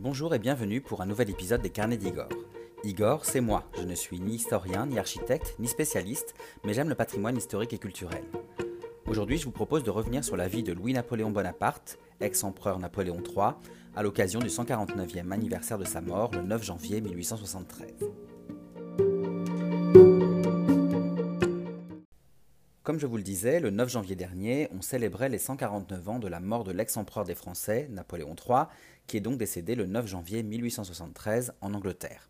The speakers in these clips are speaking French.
Bonjour et bienvenue pour un nouvel épisode des Carnets d'Igor. Igor, c'est moi. Je ne suis ni historien, ni architecte, ni spécialiste, mais j'aime le patrimoine historique et culturel. Aujourd'hui, je vous propose de revenir sur la vie de Louis-Napoléon Bonaparte, ex-empereur Napoléon III, à l'occasion du 149e anniversaire de sa mort le 9 janvier 1873. Comme je vous le disais, le 9 janvier dernier, on célébrait les 149 ans de la mort de l'ex-empereur des Français, Napoléon III, qui est donc décédé le 9 janvier 1873 en Angleterre.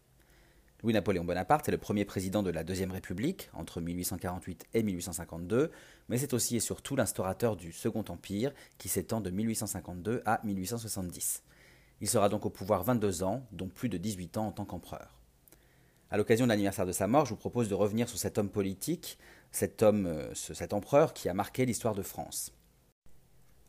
Louis-Napoléon Bonaparte est le premier président de la Deuxième République entre 1848 et 1852, mais c'est aussi et surtout l'instaurateur du Second Empire qui s'étend de 1852 à 1870. Il sera donc au pouvoir 22 ans, dont plus de 18 ans en tant qu'empereur. À l'occasion de l'anniversaire de sa mort, je vous propose de revenir sur cet homme politique, cet homme, euh, cet empereur qui a marqué l'histoire de France.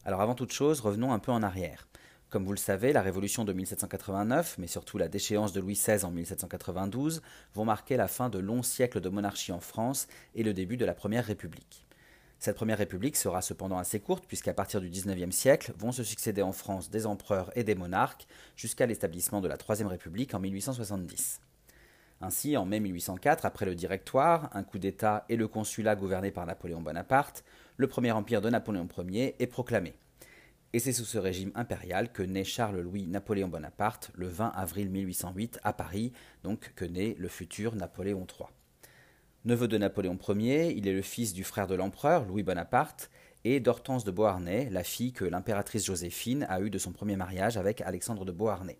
Alors avant toute chose, revenons un peu en arrière. Comme vous le savez, la révolution de 1789, mais surtout la déchéance de Louis XVI en 1792, vont marquer la fin de longs siècles de monarchie en France et le début de la Première République. Cette Première République sera cependant assez courte puisqu'à partir du XIXe siècle vont se succéder en France des empereurs et des monarques jusqu'à l'établissement de la Troisième République en 1870. Ainsi, en mai 1804, après le Directoire, un coup d'État et le consulat gouverné par Napoléon Bonaparte, le premier empire de Napoléon Ier est proclamé. Et c'est sous ce régime impérial que naît Charles-Louis Napoléon Bonaparte le 20 avril 1808 à Paris, donc que naît le futur Napoléon III. Neveu de Napoléon Ier, il est le fils du frère de l'empereur, Louis Bonaparte, et d'Hortense de Beauharnais, la fille que l'impératrice Joséphine a eue de son premier mariage avec Alexandre de Beauharnais.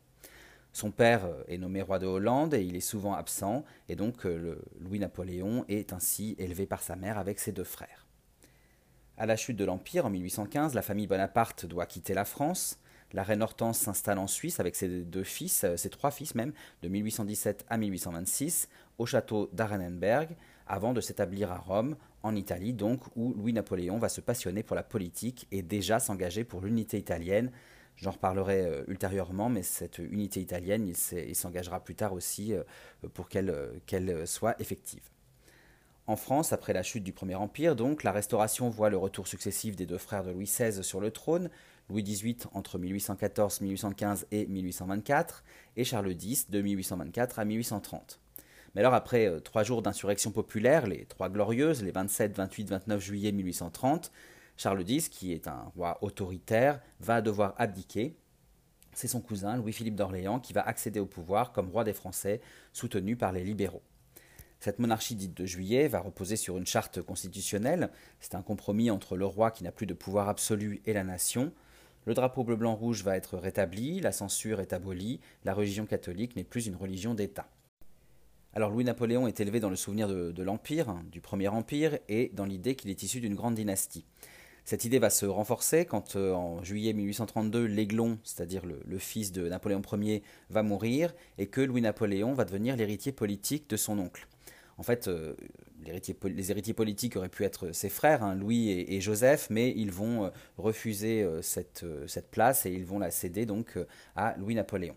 Son père euh, est nommé roi de Hollande et il est souvent absent, et donc euh, Louis-Napoléon est ainsi élevé par sa mère avec ses deux frères. À la chute de l'Empire en 1815, la famille Bonaparte doit quitter la France. La reine Hortense s'installe en Suisse avec ses deux fils, euh, ses trois fils même, de 1817 à 1826, au château d'Arenenberg, avant de s'établir à Rome, en Italie donc, où Louis-Napoléon va se passionner pour la politique et déjà s'engager pour l'unité italienne J'en reparlerai euh, ultérieurement, mais cette unité italienne, il s'engagera plus tard aussi euh, pour euh, qu'elle soit effective. En France, après la chute du Premier Empire, donc, la Restauration voit le retour successif des deux frères de Louis XVI sur le trône, Louis XVIII entre 1814, 1815 et 1824, et Charles X de 1824 à 1830. Mais alors après trois jours d'insurrection populaire, les Trois Glorieuses, les 27, 28, 29 juillet 1830, Charles X, qui est un roi autoritaire, va devoir abdiquer. C'est son cousin, Louis-Philippe d'Orléans, qui va accéder au pouvoir comme roi des Français, soutenu par les libéraux. Cette monarchie dite de juillet va reposer sur une charte constitutionnelle. C'est un compromis entre le roi qui n'a plus de pouvoir absolu et la nation. Le drapeau bleu-blanc-rouge va être rétabli, la censure est abolie, la religion catholique n'est plus une religion d'État. Alors Louis-Napoléon est élevé dans le souvenir de, l'Empire, hein, du Premier Empire, et dans l'idée qu'il est issu d'une grande dynastie. Cette idée va se renforcer quand euh, en juillet 1832, l'Aiglon, c'est-à-dire le, fils de Napoléon Ier, va mourir et que Louis-Napoléon va devenir l'héritier politique de son oncle. En fait, euh, les héritiers politiques auraient pu être ses frères, hein, Louis et, Joseph, mais ils vont euh, refuser cette, cette, place et ils vont la céder donc à Louis-Napoléon.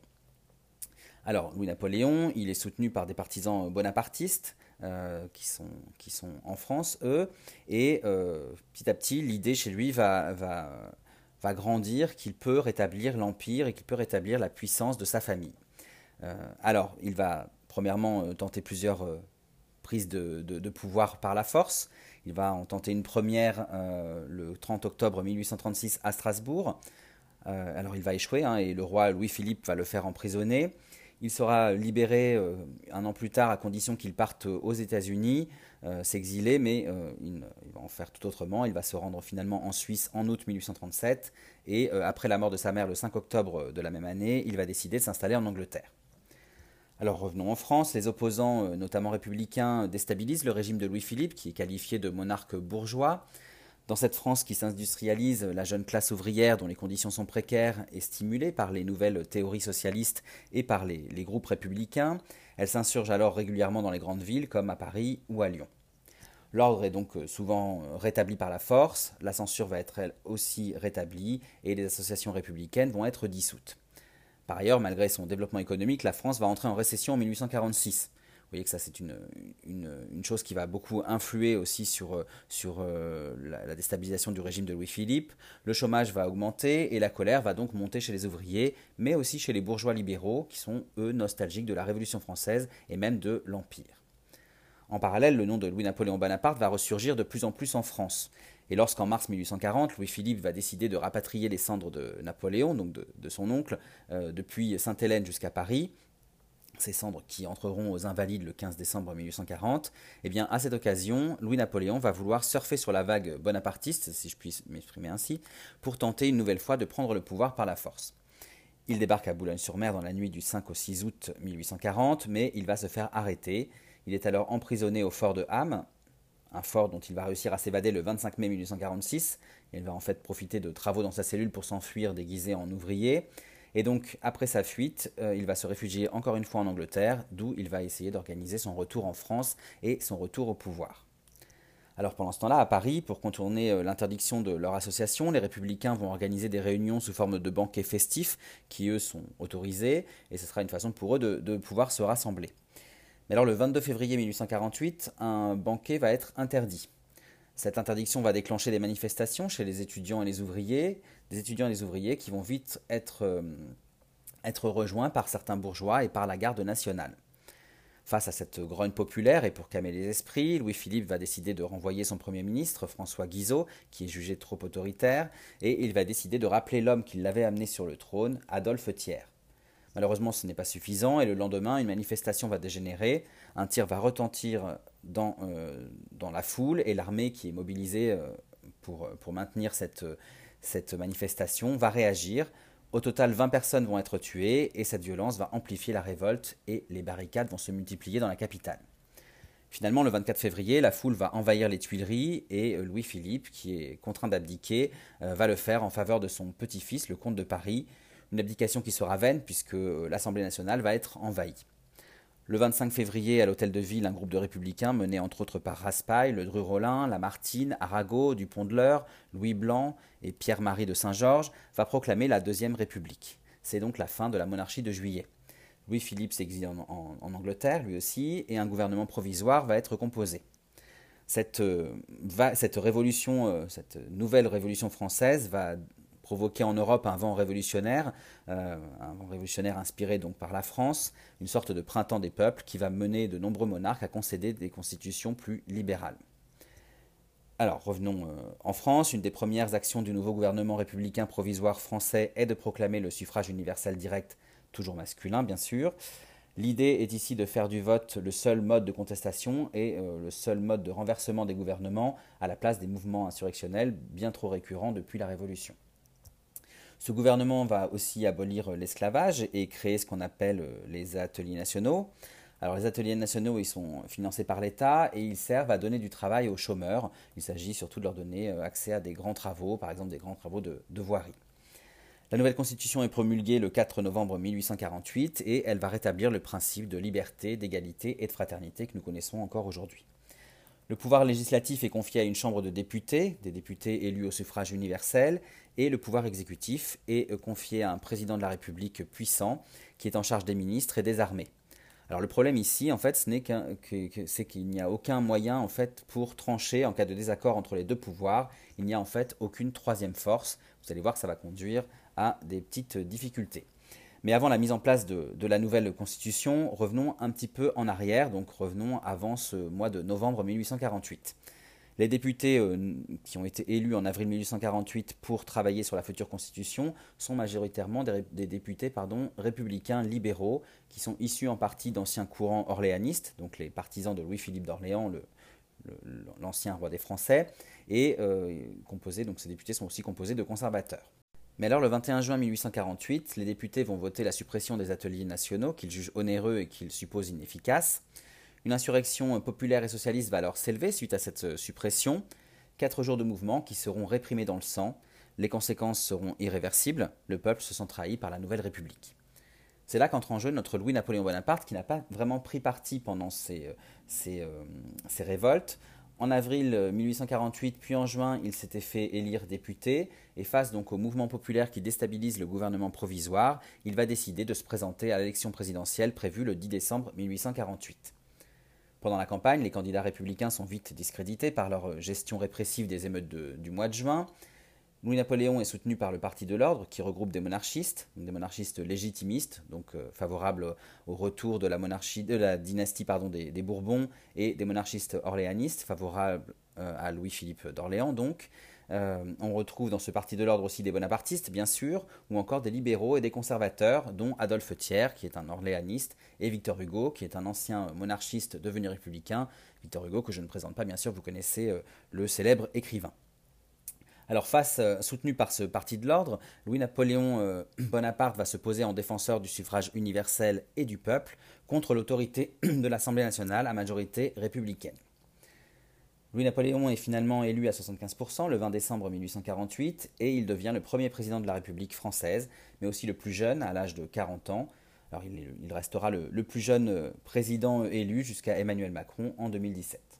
Alors, Louis-Napoléon, il est soutenu par des partisans bonapartistes, euh, qui, sont, qui sont en France, eux. Et euh, petit à petit, l'idée chez lui va, va, va grandir qu'il peut rétablir l'empire et qu'il peut rétablir la puissance de sa famille. Euh, alors, il va premièrement tenter plusieurs prises de, de, pouvoir par la force. Il va en tenter une première le 30 octobre 1836 à Strasbourg. alors il va échouer hein, et le roi Louis-Philippe va le faire emprisonner. Il sera libéré euh, un an plus tard à condition qu'il parte aux États-Unis, euh, s'exiler, mais euh, il, va en faire tout autrement. Il va se rendre finalement en Suisse en août 1837 et après la mort de sa mère le 5 octobre de la même année, il va décider de s'installer en Angleterre. Alors revenons en France, les opposants, notamment républicains, déstabilisent le régime de Louis-Philippe, qui est qualifié de monarque bourgeois. Dans cette France qui s'industrialise, la jeune classe ouvrière, dont les conditions sont précaires, est stimulée par les nouvelles théories socialistes et par les, groupes républicains. Elle s'insurge alors régulièrement dans les grandes villes comme à Paris ou à Lyon. L'ordre est donc souvent rétabli par la force, la censure va être elle aussi rétablie et les associations républicaines vont être dissoutes. Par ailleurs, malgré son développement économique, la France va entrer en récession en 1846. Voyez que ça c'est une, chose qui va beaucoup influer aussi sur, sur euh, la, déstabilisation du régime de Louis-Philippe. Le chômage va augmenter et la colère va donc monter chez les ouvriers, mais aussi chez les bourgeois libéraux qui sont eux nostalgiques de la Révolution française et même de l'Empire. En parallèle, le nom de Louis-Napoléon Bonaparte va ressurgir de plus en plus en France. Et lorsqu'en mars 1840, Louis-Philippe va décider de rapatrier les cendres de Napoléon, donc de, son oncle, euh, depuis Sainte-Hélène jusqu'à Paris, ces cendres qui entreront aux Invalides le 15 décembre 1840, eh bien à cette occasion, Louis-Napoléon va vouloir surfer sur la vague bonapartiste, si je puis m'exprimer ainsi, pour tenter une nouvelle fois de prendre le pouvoir par la force. Il débarque à Boulogne-sur-Mer dans la nuit du 5 au 6 août 1840, mais il va se faire arrêter. Il est alors emprisonné au fort de Ham, un fort dont il va réussir à s'évader le 25 mai 1846. Il va en fait profiter de travaux dans sa cellule pour s'enfuir déguisé en ouvrier. Et donc, après sa fuite, euh, il va se réfugier encore une fois en Angleterre, d'où il va essayer d'organiser son retour en France et son retour au pouvoir. Alors pendant ce temps-là, à Paris, pour contourner euh, l'interdiction de leur association, les républicains vont organiser des réunions sous forme de banquets festifs, qui eux sont autorisés, et ce sera une façon pour eux de pouvoir se rassembler. Mais alors le 22 février 1848, un banquet va être interdit. Cette interdiction va déclencher des manifestations chez les étudiants et les ouvriers, des étudiants et des ouvriers qui vont vite être, euh, être rejoints par certains bourgeois et par la garde nationale. Face à cette grogne populaire et pour calmer les esprits, Louis-Philippe va décider de renvoyer son Premier ministre, François Guizot, qui est jugé trop autoritaire, et il va décider de rappeler l'homme qui l'avait amené sur le trône, Adolphe Thiers. Malheureusement, ce n'est pas suffisant et le lendemain, une manifestation va dégénérer, un tir va retentir dans, euh, dans la foule et l'armée qui est mobilisée euh, pour, pour maintenir cette, cette manifestation va réagir. Au total, 20 personnes vont être tuées et cette violence va amplifier la révolte et les barricades vont se multiplier dans la capitale. Finalement, le 24 février, la foule va envahir les Tuileries et euh, Louis-Philippe, qui est contraint d'abdiquer, va le faire en faveur de son petit-fils, le comte de Paris, une abdication qui sera vaine puisque euh, l'Assemblée nationale va être envahie. Le 25 février, à l'hôtel de ville, un groupe de républicains mené entre autres par Raspail, Le Dru-Rollin, Lamartine, Arago, Dupont de l'Eure, Louis Blanc et Pierre-Marie de Saint-Georges, va proclamer la Deuxième République. C'est donc la fin de la monarchie de juillet. Louis-Philippe s'exile en, Angleterre, lui aussi, et un gouvernement provisoire va être composé. Cette, euh, révolution, euh, cette nouvelle révolution française va provoquer en Europe un vent révolutionnaire, euh, un vent révolutionnaire inspiré donc par la France, une sorte de printemps des peuples qui va mener de nombreux monarques à concéder des constitutions plus libérales. Alors revenons euh, en France, une des premières actions du nouveau gouvernement républicain provisoire français est de proclamer le suffrage universel direct, toujours masculin bien sûr. L'idée est ici de faire du vote le seul mode de contestation et euh, le seul mode de renversement des gouvernements à la place des mouvements insurrectionnels bien trop récurrents depuis la Révolution. Ce gouvernement va aussi abolir l'esclavage et créer ce qu'on appelle euh, les ateliers nationaux. Alors les ateliers nationaux, ils sont financés par l'État et ils servent à donner du travail aux chômeurs. Il s'agit surtout de leur donner euh, accès à des grands travaux, par exemple des grands travaux de, voirie. La nouvelle constitution est promulguée le 4 novembre 1848 et elle va rétablir le principe de liberté, d'égalité et de fraternité que nous connaissons encore aujourd'hui. Le pouvoir législatif est confié à une chambre de députés, des députés élus au suffrage universel, et le pouvoir exécutif est confié à un président de la République puissant qui est en charge des ministres et des armées. Alors le problème ici, en fait, ce n'est c'est qu'il n'y a aucun moyen pour trancher en cas de désaccord entre les deux pouvoirs. Il n'y a en fait aucune troisième force. Vous allez voir que ça va conduire à des petites difficultés. Mais avant la mise en place de, la nouvelle constitution, revenons un petit peu en arrière, donc revenons avant ce mois de novembre 1848. Les députés euh, qui ont été élus en avril 1848 pour travailler sur la future constitution sont majoritairement des, députés républicains libéraux qui sont issus en partie d'anciens courants orléanistes, donc les partisans de Louis-Philippe d'Orléans, l'ancien roi des Français, et euh, donc ces députés sont aussi composés de conservateurs. Mais alors, le 21 juin 1848, les députés vont voter la suppression des ateliers nationaux qu'ils jugent onéreux et qu'ils supposent inefficaces. Une insurrection populaire et socialiste va alors s'élever suite à cette euh, suppression. Quatre jours de mouvement qui seront réprimés dans le sang. Les conséquences seront irréversibles. Le peuple se sent trahi par la nouvelle République. C'est là qu'entre en jeu notre Louis-Napoléon Bonaparte, qui n'a pas vraiment pris parti pendant ces, euh, euh, ces révoltes, en avril 1848, puis en juin, il s'était fait élire député, et face donc au mouvement populaire qui déstabilise le gouvernement provisoire, il va décider de se présenter à l'élection présidentielle prévue le 10 décembre 1848. Pendant la campagne, les candidats républicains sont vite discrédités par leur gestion répressive des émeutes du mois de juin. Louis-Napoléon est soutenu par le Parti de l'Ordre, qui regroupe des monarchistes, des monarchistes légitimistes, donc euh, favorables au retour de la, monarchie, dynastie des, Bourbons, et des monarchistes orléanistes, favorables euh, à Louis-Philippe d'Orléans. Donc, euh, on retrouve dans ce Parti de l'Ordre aussi des bonapartistes, bien sûr, ou encore des libéraux et des conservateurs, dont Adolphe Thiers, qui est un orléaniste, et Victor Hugo, qui est un ancien monarchiste devenu républicain. Victor Hugo, que je ne présente pas, bien sûr, vous connaissez le célèbre écrivain. Alors face, euh, soutenu par ce parti de l'ordre, Louis-Napoléon euh, Bonaparte va se poser en défenseur du suffrage universel et du peuple contre l'autorité de l'Assemblée nationale à majorité républicaine. Louis-Napoléon est finalement élu à 75% le 20 décembre 1848 et il devient le premier président de la République française, mais aussi le plus jeune à l'âge de 40 ans. Alors il, restera le plus jeune euh, président élu jusqu'à Emmanuel Macron en 2017.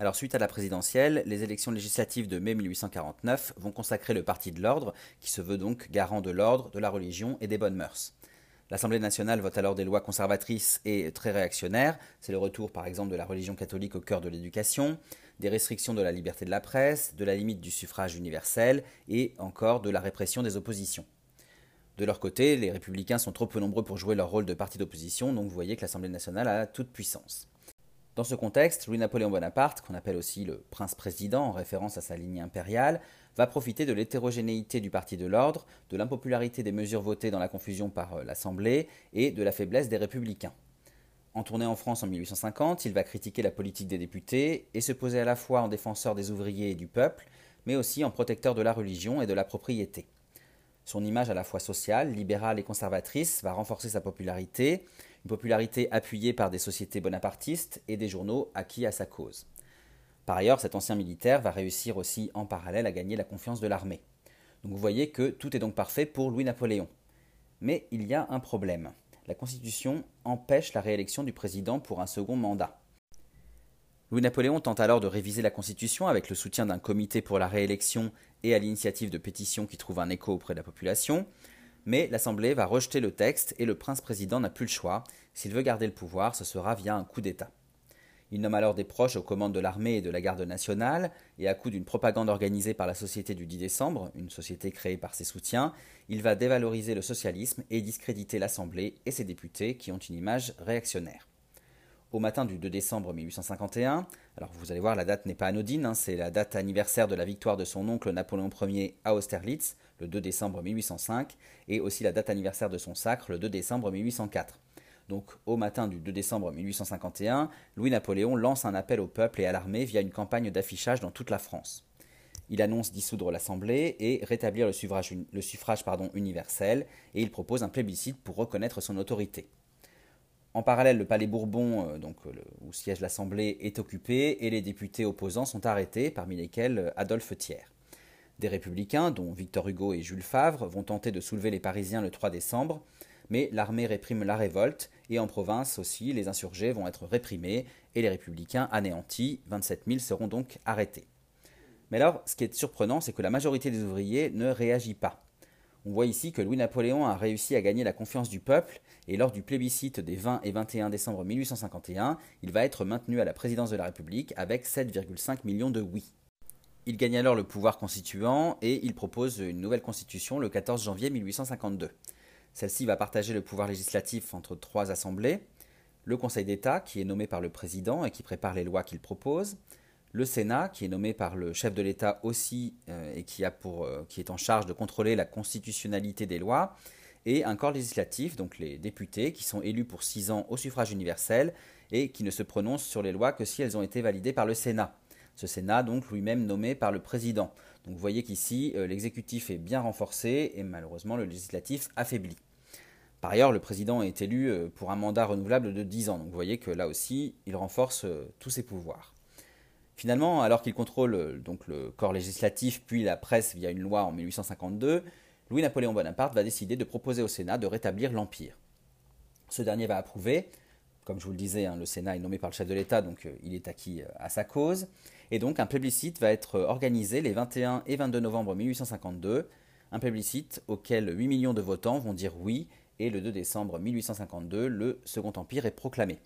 Alors suite à la présidentielle, les élections législatives de mai 1849 vont consacrer le Parti de l'ordre, qui se veut donc garant de l'ordre, de la religion et des bonnes mœurs. L'Assemblée nationale vote alors des lois conservatrices et très réactionnaires. C'est le retour par exemple de la religion catholique au cœur de l'éducation, des restrictions de la liberté de la presse, de la limite du suffrage universel et encore de la répression des oppositions. De leur côté, les républicains sont trop peu nombreux pour jouer leur rôle de parti d'opposition, donc vous voyez que l'Assemblée nationale a toute puissance. Dans ce contexte, Louis-Napoléon Bonaparte, qu'on appelle aussi le prince-président en référence à sa lignée impériale, va profiter de l'hétérogénéité du Parti de l'Ordre, de l'impopularité des mesures votées dans la confusion par euh, l'Assemblée et de la faiblesse des républicains. En tournée en France en 1850, il va critiquer la politique des députés et se poser à la fois en défenseur des ouvriers et du peuple, mais aussi en protecteur de la religion et de la propriété. Son image à la fois sociale, libérale et conservatrice va renforcer sa popularité, une popularité appuyée par des sociétés bonapartistes et des journaux acquis à sa cause. Par ailleurs, cet ancien militaire va réussir aussi en parallèle à gagner la confiance de l'armée. Donc vous voyez que tout est donc parfait pour Louis-Napoléon. Mais il y a un problème. La Constitution empêche la réélection du président pour un second mandat. Louis-Napoléon tente alors de réviser la Constitution avec le soutien d'un comité pour la réélection et à l'initiative de pétitions qui trouvent un écho auprès de la population, mais l'Assemblée va rejeter le texte et le prince-président n'a plus le choix. S'il veut garder le pouvoir, ce sera via un coup d'État. Il nomme alors des proches aux commandes de l'armée et de la garde nationale, et à coup d'une propagande organisée par la Société du 10 décembre, une société créée par ses soutiens, il va dévaloriser le socialisme et discréditer l'Assemblée et ses députés qui ont une image réactionnaire. Au matin du 2 décembre 1851, alors vous allez voir, la date n'est pas anodine, hein, c'est la date anniversaire de la victoire de son oncle Napoléon Ier à Austerlitz, le 2 décembre 1805, et aussi la date anniversaire de son sacre, le 2 décembre 1804. Donc au matin du 2 décembre 1851, Louis-Napoléon lance un appel au peuple et à l'armée via une campagne d'affichage dans toute la France. Il annonce dissoudre l'Assemblée et rétablir le suffrage, universel, et il propose un plébiscite pour reconnaître son autorité. En parallèle, le palais Bourbon, euh, donc, où siège l'Assemblée, est occupé et les députés opposants sont arrêtés, parmi lesquels euh, Adolphe Thiers. Des républicains, dont Victor Hugo et Jules Favre, vont tenter de soulever les Parisiens le 3 décembre, mais l'armée réprime la révolte, et en province aussi, les insurgés vont être réprimés, et les républicains anéantis, 27 000 seront donc arrêtés. Mais alors, ce qui est surprenant, c'est que la majorité des ouvriers ne réagit pas. On voit ici que Louis-Napoléon a réussi à gagner la confiance du peuple, et lors du plébiscite des 20 et 21 décembre 1851, il va être maintenu à la présidence de la République avec 7,5 millions de oui. Il gagne alors le pouvoir constituant et il propose une nouvelle constitution le 14 janvier 1852. Celle-ci va partager le pouvoir législatif entre trois assemblées, le Conseil d'État qui est nommé par le président et qui prépare les lois qu'il propose, le Sénat qui est nommé par le chef de l'État aussi euh, et euh, qui est en charge de contrôler la constitutionnalité des lois, et un corps législatif, donc les députés, qui sont élus pour six ans au suffrage universel et qui ne se prononcent sur les lois que si elles ont été validées par le Sénat. Ce Sénat, donc lui-même nommé par le président. Donc vous voyez qu'ici, euh, l'exécutif est bien renforcé et malheureusement le législatif affaibli. Par ailleurs, le président est élu pour un mandat renouvelable de 10 ans. Donc vous voyez que là aussi, il renforce tous ses pouvoirs. Finalement, alors qu'il contrôle donc le corps législatif puis la presse via une loi en 1852, Louis-Napoléon Bonaparte va décider de proposer au Sénat de rétablir l'Empire. Ce dernier va approuver. Comme je vous le disais, hein, le Sénat est nommé par le chef de l'État, donc il est acquis à sa cause. Et donc un plébiscite va être organisé les 21 et 22 novembre 1852, un plébiscite auquel 8 millions de votants vont dire oui, et le 2 décembre 1852, le Second Empire est proclamé.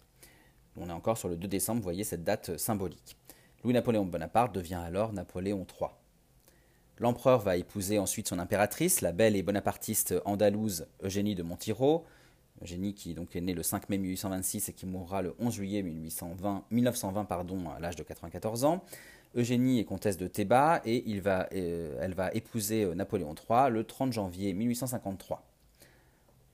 On est encore sur le 2 décembre, vous voyez cette date symbolique. Louis-Napoléon Bonaparte devient alors Napoléon III. L'empereur va épouser ensuite son impératrice, la belle et bonapartiste andalouse Eugénie de Montiro, Eugénie qui donc est née le 5 mai 1826 et qui mourra le 11 juillet 1820, 1920 pardon, à l'âge de 94 ans. Eugénie est comtesse de Théba et euh, elle va épouser euh, Napoléon III le 30 janvier 1853.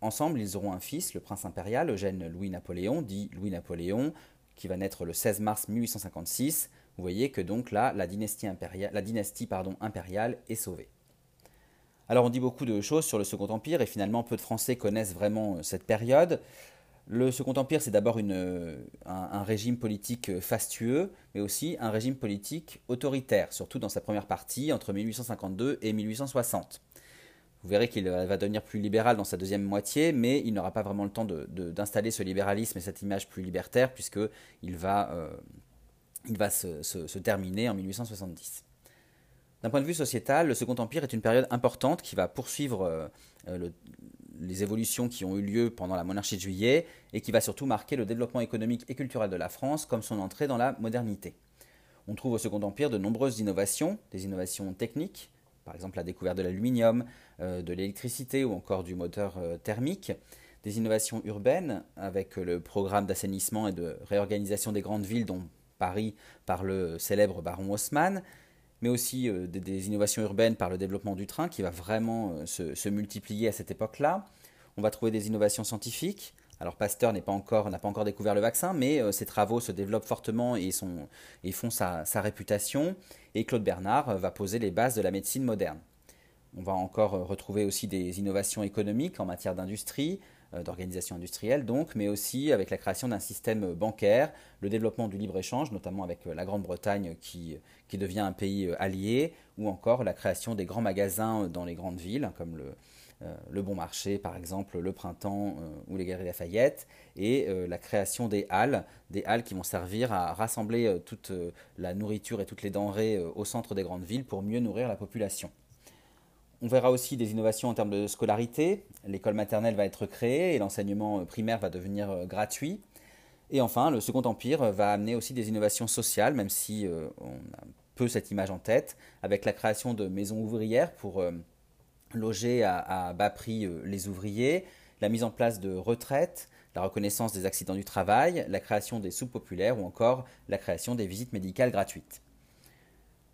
Ensemble, ils auront un fils, le prince impérial Eugène Louis-Napoléon, dit Louis-Napoléon, qui va naître le 16 mars 1856. Vous voyez que donc là, la dynastie, impériale, est sauvée. Alors on dit beaucoup de choses sur le Second Empire et finalement peu de Français connaissent vraiment euh, cette période. Le Second Empire, c'est d'abord un, un, régime politique fastueux, mais aussi un régime politique autoritaire, surtout dans sa première partie, entre 1852 et 1860. Vous verrez qu'il va devenir plus libéral dans sa deuxième moitié, mais il n'aura pas vraiment le temps d'installer ce libéralisme et cette image plus libertaire, puisqu'il va, euh, il va se, terminer en 1870. D'un point de vue sociétal, le Second Empire est une période importante qui va poursuivre euh, le, les évolutions qui ont eu lieu pendant la monarchie de juillet et qui va surtout marquer le développement économique et culturel de la France comme son entrée dans la modernité. On trouve au Second Empire de nombreuses innovations, des innovations techniques, par exemple la découverte de l'aluminium, euh, de l'électricité ou encore du moteur euh, thermique, des innovations urbaines avec le programme d'assainissement et de réorganisation des grandes villes dont Paris par le célèbre baron Haussmann, mais aussi euh, des, innovations urbaines par le développement du train qui va vraiment euh, se, multiplier à cette époque-là. On va trouver des innovations scientifiques. Alors Pasteur n'a pas, encore, pas encore découvert le vaccin, mais euh, ses travaux se développent fortement et, font sa, réputation. Et Claude Bernard va poser les bases de la médecine moderne. On va encore retrouver aussi des innovations économiques en matière d'industrie, euh, d'organisation industrielle, donc, mais aussi avec la création d'un système bancaire, le développement du libre-échange, notamment avec euh, la Grande-Bretagne qui, qui devient un pays euh, allié, ou encore la création des grands magasins dans les grandes villes, comme le, le Bon Marché par exemple, le Printemps ou les Galeries Lafayette, et la création des halles, des halles qui vont servir à rassembler toute la nourriture et toutes les denrées au centre des grandes villes pour mieux nourrir la population. On verra aussi des innovations en termes de scolarité. L'école maternelle va être créée et l'enseignement primaire va devenir euh, gratuit. Et enfin, le Second Empire va amener aussi des innovations sociales, même si euh, on a peu cette image en tête, avec la création de maisons ouvrières pour euh, loger à, bas prix les ouvriers, la mise en place de retraites, la reconnaissance des accidents du travail, la création des soupes populaires ou encore la création des visites médicales gratuites.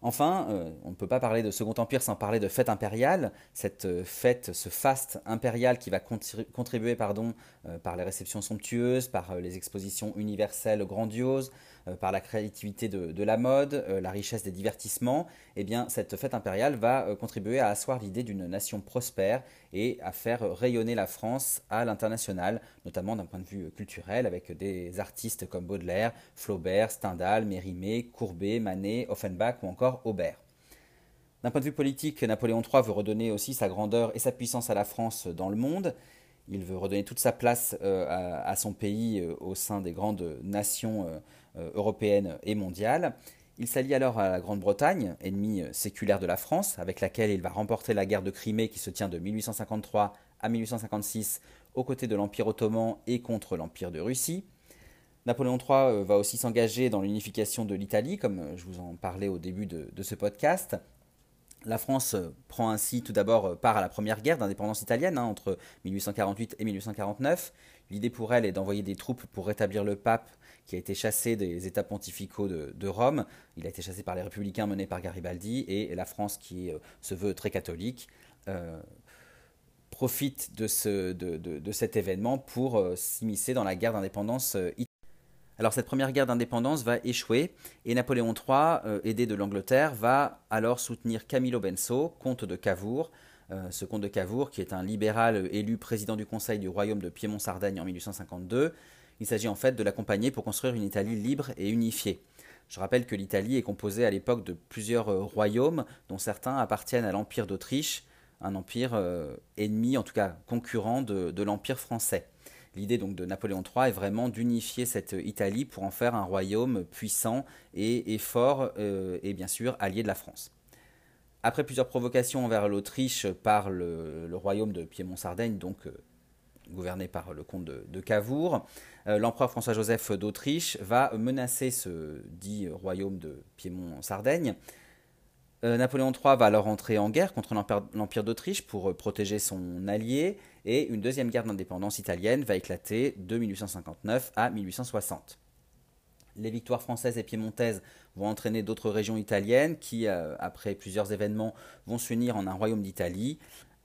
Enfin, euh, on ne peut pas parler de Second Empire sans parler de fête impériale, cette euh, fête, ce faste impérial qui va contribuer pardon, euh, par les réceptions somptueuses, par les expositions universelles grandioses, par la créativité de, la mode, euh, la richesse des divertissements, eh bien, cette fête impériale va euh, contribuer à asseoir l'idée d'une nation prospère et à faire rayonner la France à l'international, notamment d'un point de vue culturel, avec des artistes comme Baudelaire, Flaubert, Stendhal, Mérimée, Courbet, Manet, Offenbach ou encore Aubert. D'un point de vue politique, Napoléon III veut redonner aussi sa grandeur et sa puissance à la France dans le monde. Il veut redonner toute sa place à, son pays au sein des grandes nations euh, européenne et mondiale. Il s'allie alors à la Grande-Bretagne, ennemie euh, séculaire de la France, avec laquelle il va remporter la guerre de Crimée qui se tient de 1853 à 1856 aux côtés de l'Empire ottoman et contre l'Empire de Russie. Napoléon III euh, va aussi s'engager dans l'unification de l'Italie, comme je vous en parlais au début de, ce podcast. La France prend ainsi tout d'abord part à la première guerre d'indépendance italienne hein, entre 1848 et 1849. L'idée pour elle est d'envoyer des troupes pour rétablir le pape qui a été chassé des États pontificaux de, Rome. Il a été chassé par les républicains menés par Garibaldi et la France, qui euh, se veut très catholique, euh, profite de, ce, de, cet événement pour euh, s'immiscer dans la guerre d'indépendance. Alors cette première guerre d'indépendance va échouer et Napoléon III, aidé de l'Angleterre, va alors soutenir Camillo Benso, comte de Cavour, ce comte de Cavour qui est un libéral élu président du Conseil du royaume de Piémont-Sardaigne en 1852 il s'agit en fait de l'accompagner pour construire une Italie libre et unifiée. Je rappelle que l'Italie est composée à l'époque de plusieurs euh, royaumes, dont certains appartiennent à l'Empire d'Autriche, un empire euh, ennemi, en tout cas concurrent de, l'Empire français. L'idée donc de Napoléon III est vraiment d'unifier cette Italie pour en faire un royaume puissant et, fort euh, et bien sûr allié de la France. Après plusieurs provocations envers l'Autriche par le, royaume de Piémont-Sardaigne, donc gouverné par le comte de, Cavour. L'empereur François-Joseph d'Autriche va menacer ce dit royaume de Piémont-Sardaigne. Napoléon III va alors entrer en guerre contre l'Empire d'Autriche pour protéger son allié et une deuxième guerre d'indépendance italienne va éclater de 1859 à 1860 les victoires françaises et piémontaises vont entraîner d'autres régions italiennes qui, euh, après plusieurs événements, vont s'unir en un royaume d'Italie.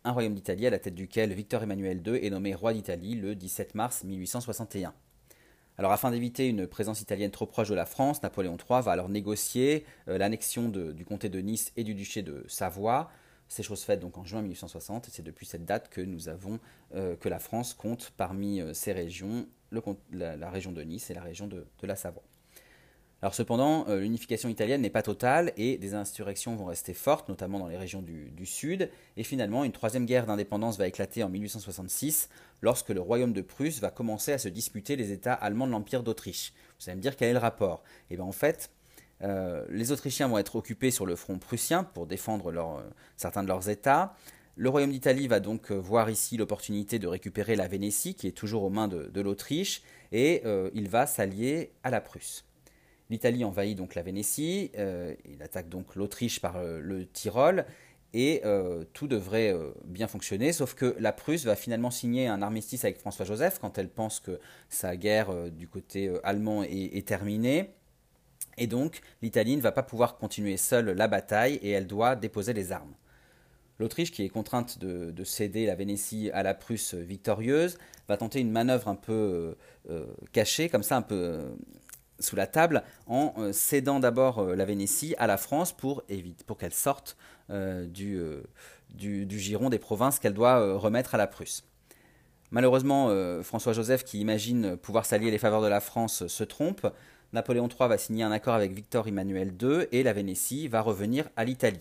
Un royaume d'Italie à la tête duquel Victor Emmanuel II est nommé roi d'Italie le 17 mars 1861. Alors afin d'éviter une présence italienne trop proche de la France, Napoléon III va alors négocier euh, l'annexion du comté de Nice et du duché de Savoie. Ces choses faites donc en juin 1860 et c'est depuis cette date que nous avons euh, que la France compte parmi ces régions la, région de Nice et la région de la Savoie. Alors cependant, euh, l'unification italienne n'est pas totale et des insurrections vont rester fortes, notamment dans les régions du, sud. Et finalement, une troisième guerre d'indépendance va éclater en 1866, lorsque le royaume de Prusse va commencer à se disputer les États allemands de l'Empire d'Autriche. Vous allez me dire quel est le rapport? Eh bien en fait, euh, les Autrichiens vont être occupés sur le front prussien pour défendre euh, certains de leurs États. Le royaume d'Italie va donc voir ici l'opportunité de récupérer la Vénétie, qui est toujours aux mains de, l'Autriche, et il va s'allier à la Prusse. L'Italie envahit donc la Vénétie, euh, il attaque donc l'Autriche par euh, le Tyrol, et euh, tout devrait bien fonctionner, sauf que la Prusse va finalement signer un armistice avec François-Joseph quand elle pense que sa guerre du côté allemand est, terminée. Et donc l'Italie ne va pas pouvoir continuer seule la bataille et elle doit déposer les armes. L'Autriche, qui est contrainte de, de, céder la Vénétie à la Prusse victorieuse, va tenter une manœuvre un peu cachée, comme ça, un peu sous la table en euh, cédant d'abord euh, la Vénétie à la France pour, pour qu'elle sorte euh, du, du, giron des provinces qu'elle doit remettre à la Prusse. Malheureusement, François-Joseph, qui imagine pouvoir s'allier les faveurs de la France, se trompe. Napoléon III va signer un accord avec Victor Emmanuel II et la Vénétie va revenir à l'Italie.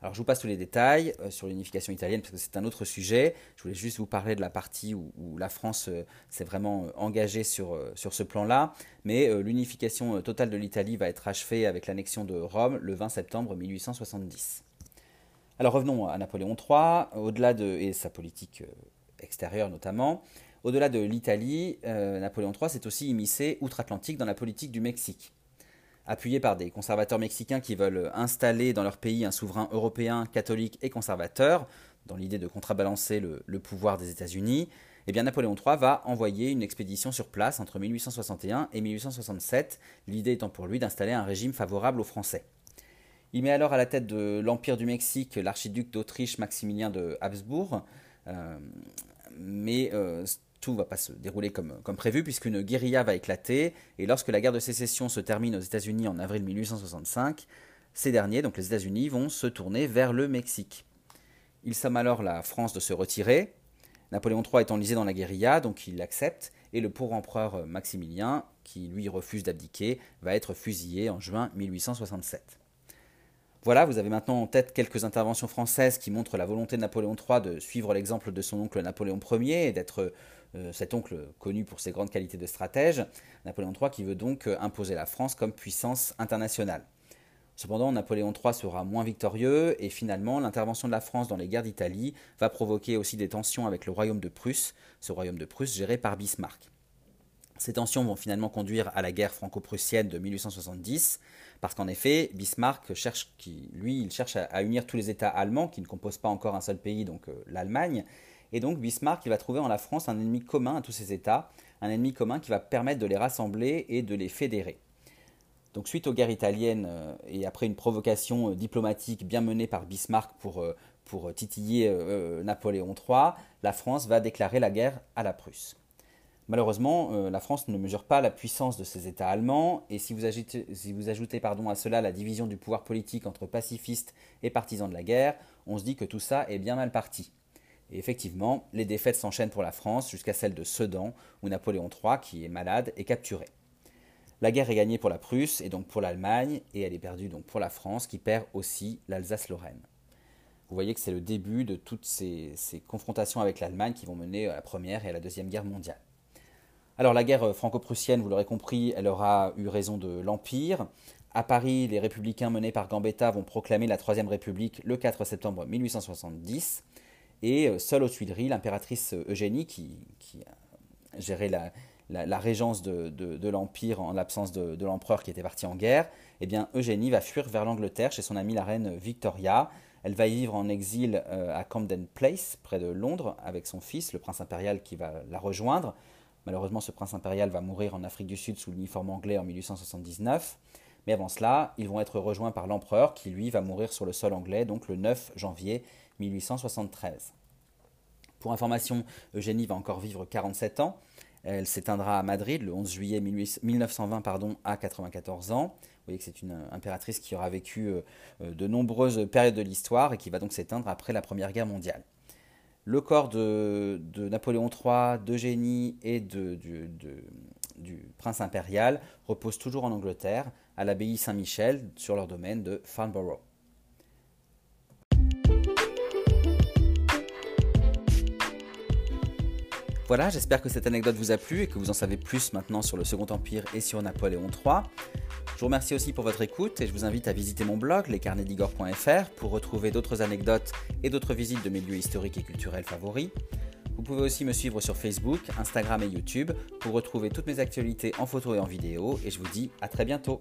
Alors je vous passe tous les détails euh, sur l'unification italienne parce que c'est un autre sujet. Je voulais juste vous parler de la partie où, la France euh, s'est vraiment euh, engagée sur, sur ce plan-là. Mais l'unification totale de l'Italie va être achevée avec l'annexion de Rome le 20 septembre 1870. Alors revenons à Napoléon III, au-delà de et sa politique extérieure notamment. Au-delà de l'Italie, Napoléon III s'est aussi immiscé outre-Atlantique dans la politique du Mexique appuyé par des conservateurs mexicains qui veulent installer dans leur pays un souverain européen catholique et conservateur, dans l'idée de contrebalancer le, pouvoir des États-Unis, eh bien Napoléon III va envoyer une expédition sur place entre 1861 et 1867, l'idée étant pour lui d'installer un régime favorable aux Français. Il met alors à la tête de l'Empire du Mexique l'archiduc d'Autriche Maximilien de Habsbourg, euh, mais euh, tout va pas se dérouler comme, prévu, puisqu'une guérilla va éclater, et lorsque la guerre de sécession se termine aux États-Unis en avril 1865, ces derniers, donc les États-Unis, vont se tourner vers le Mexique. Il somment alors la France de se retirer. Napoléon III est enlisé dans la guérilla, donc il l'accepte, et le pauvre empereur Maximilien, qui lui refuse d'abdiquer, va être fusillé en juin 1867. Voilà, vous avez maintenant en tête quelques interventions françaises qui montrent la volonté de Napoléon III de suivre l'exemple de son oncle Napoléon Ier et d'être cet oncle connu pour ses grandes qualités de stratège, Napoléon III qui veut donc euh, imposer la France comme puissance internationale. Cependant, Napoléon III sera moins victorieux et finalement, l'intervention de la France dans les guerres d'Italie va provoquer aussi des tensions avec le royaume de Prusse, ce royaume de Prusse géré par Bismarck. Ces tensions vont finalement conduire à la guerre franco-prussienne de 1870, parce qu'en effet, Bismarck cherche, lui, il cherche à, unir tous les États allemands, qui ne composent pas encore un seul pays, donc euh, l'Allemagne, et donc Bismarck il va trouver en la France un ennemi commun à tous ces États, un ennemi commun qui va permettre de les rassembler et de les fédérer. Donc suite aux guerres italiennes euh, et après une provocation euh, diplomatique bien menée par Bismarck pour titiller Napoléon III, la France va déclarer la guerre à la Prusse. Malheureusement, la France ne mesure pas la puissance de ces États allemands, et si vous ajoutez, si vous ajoutez pardon, à cela la division du pouvoir politique entre pacifistes et partisans de la guerre, on se dit que tout ça est bien mal parti. Et effectivement, les défaites s'enchaînent pour la France jusqu'à celle de Sedan, où Napoléon III, qui est malade, est capturé. La guerre est gagnée pour la Prusse et donc pour l'Allemagne, et elle est perdue donc pour la France, qui perd aussi l'Alsace-Lorraine. Vous voyez que c'est le début de toutes ces, confrontations avec l'Allemagne qui vont mener à la Première et à la Deuxième Guerre mondiale. Alors la guerre franco-prussienne, vous l'aurez compris, elle aura eu raison de l'Empire. À Paris, les républicains menés par Gambetta vont proclamer la Troisième République le 4 septembre 1870. Et seule aux Tuileries, l'impératrice Eugénie, qui, gérait la, régence de, l'Empire en l'absence de, l'empereur qui était parti en guerre, eh bien Eugénie va fuir vers l'Angleterre chez son amie la reine Victoria. Elle va y vivre en exil à Camden Place, près de Londres, avec son fils, le prince impérial, qui va la rejoindre. Malheureusement, ce prince impérial va mourir en Afrique du Sud sous l'uniforme anglais en 1879. Mais avant cela, ils vont être rejoints par l'empereur qui, lui, va mourir sur le sol anglais, donc le 9 janvier 1873. Pour information, Eugénie va encore vivre 47 ans. Elle s'éteindra à Madrid le 11 juillet 1920 pardon, à 94 ans. Vous voyez que c'est une impératrice qui aura vécu euh, euh, de nombreuses périodes de l'histoire et qui va donc s'éteindre après la Première Guerre mondiale. Le corps de, Napoléon III, d'Eugénie et du, prince impérial repose toujours en Angleterre, à l'abbaye Saint-Michel, sur leur domaine de Farnborough. Voilà, j'espère que cette anecdote vous a plu et que vous en savez plus maintenant sur le Second Empire et sur Napoléon III. Je vous remercie aussi pour votre écoute et je vous invite à visiter mon blog lescarnetsdigor.fr pour retrouver d'autres anecdotes et d'autres visites de mes lieux historiques et culturels favoris. Vous pouvez aussi me suivre sur Facebook, Instagram et YouTube pour retrouver toutes mes actualités en photo et en vidéo et je vous dis à très bientôt.